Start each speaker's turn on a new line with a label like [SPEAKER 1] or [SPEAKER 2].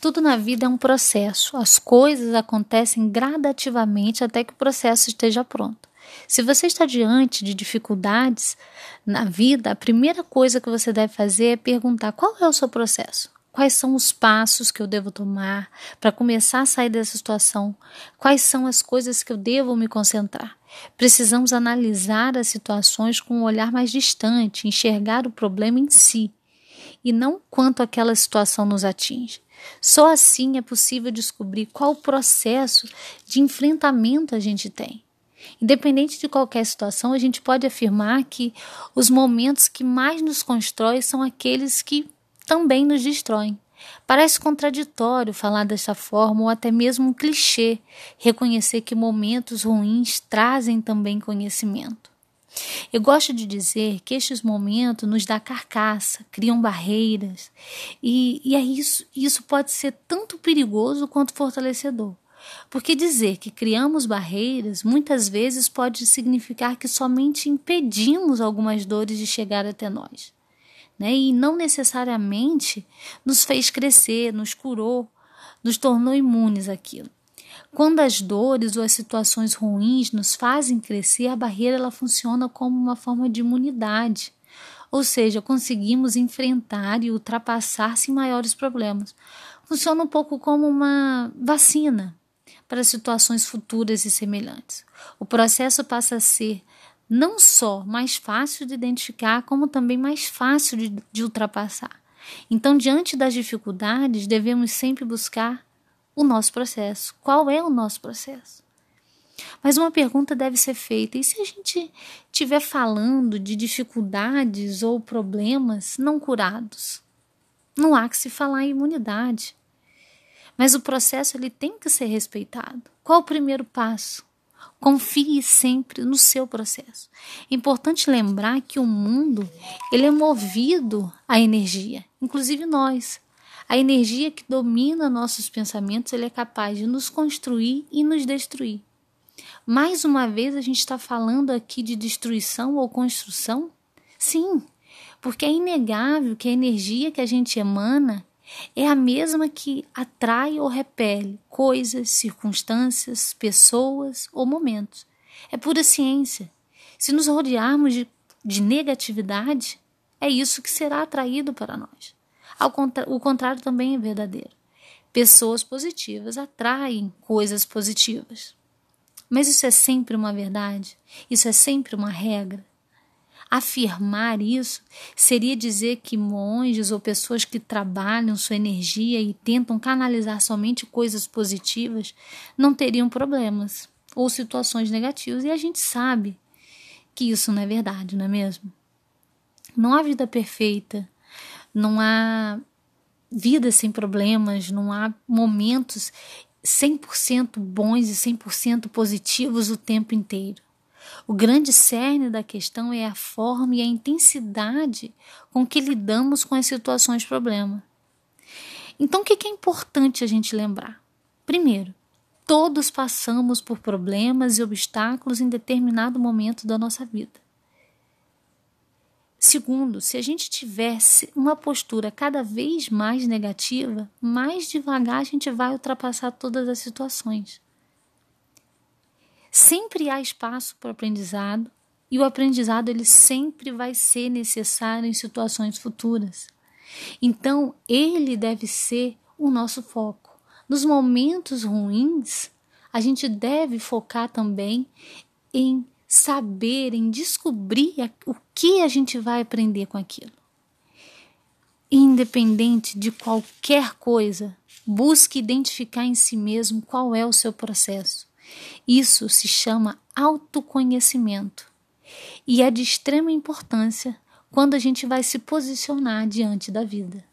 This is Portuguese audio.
[SPEAKER 1] Tudo na vida é um processo. As coisas acontecem gradativamente até que o processo esteja pronto. Se você está diante de dificuldades na vida, a primeira coisa que você deve fazer é perguntar qual é o seu processo. Quais são os passos que eu devo tomar para começar a sair dessa situação? Quais são as coisas que eu devo me concentrar? Precisamos analisar as situações com um olhar mais distante, enxergar o problema em si e não quanto aquela situação nos atinge. Só assim é possível descobrir qual processo de enfrentamento a gente tem. Independente de qualquer situação, a gente pode afirmar que os momentos que mais nos constroem são aqueles que também nos destroem. Parece contraditório falar dessa forma ou até mesmo um clichê reconhecer que momentos ruins trazem também conhecimento. Eu gosto de dizer que estes momentos nos dá carcaça, criam barreiras, e, e é isso, isso pode ser tanto perigoso quanto fortalecedor. Porque dizer que criamos barreiras muitas vezes pode significar que somente impedimos algumas dores de chegar até nós. Né? E não necessariamente nos fez crescer, nos curou, nos tornou imunes àquilo. Quando as dores ou as situações ruins nos fazem crescer, a barreira ela funciona como uma forma de imunidade. Ou seja, conseguimos enfrentar e ultrapassar sem maiores problemas. Funciona um pouco como uma vacina para situações futuras e semelhantes. O processo passa a ser não só mais fácil de identificar, como também mais fácil de, de ultrapassar. Então, diante das dificuldades, devemos sempre buscar o nosso processo. Qual é o nosso processo? Mas uma pergunta deve ser feita: e se a gente estiver falando de dificuldades ou problemas não curados? Não há que se falar em imunidade. Mas o processo ele tem que ser respeitado. Qual o primeiro passo? Confie sempre no seu processo. Importante lembrar que o mundo ele é movido à energia, inclusive nós. A energia que domina nossos pensamentos ele é capaz de nos construir e nos destruir. Mais uma vez, a gente está falando aqui de destruição ou construção? Sim, porque é inegável que a energia que a gente emana é a mesma que atrai ou repele coisas, circunstâncias, pessoas ou momentos. É pura ciência. Se nos rodearmos de, de negatividade, é isso que será atraído para nós. Contra, o contrário também é verdadeiro. Pessoas positivas atraem coisas positivas. Mas isso é sempre uma verdade? Isso é sempre uma regra? Afirmar isso seria dizer que monges ou pessoas que trabalham sua energia e tentam canalizar somente coisas positivas não teriam problemas ou situações negativas, e a gente sabe que isso não é verdade, não é mesmo? Não há vida perfeita, não há vida sem problemas, não há momentos 100% bons e 100% positivos o tempo inteiro. O grande cerne da questão é a forma e a intensidade com que lidamos com as situações problema. Então, o que é importante a gente lembrar? Primeiro, todos passamos por problemas e obstáculos em determinado momento da nossa vida. Segundo, se a gente tivesse uma postura cada vez mais negativa, mais devagar a gente vai ultrapassar todas as situações. Sempre há espaço para o aprendizado e o aprendizado ele sempre vai ser necessário em situações futuras. Então, ele deve ser o nosso foco. Nos momentos ruins, a gente deve focar também em saber, em descobrir o que a gente vai aprender com aquilo. Independente de qualquer coisa, busque identificar em si mesmo qual é o seu processo. Isso se chama autoconhecimento e é de extrema importância quando a gente vai se posicionar diante da vida.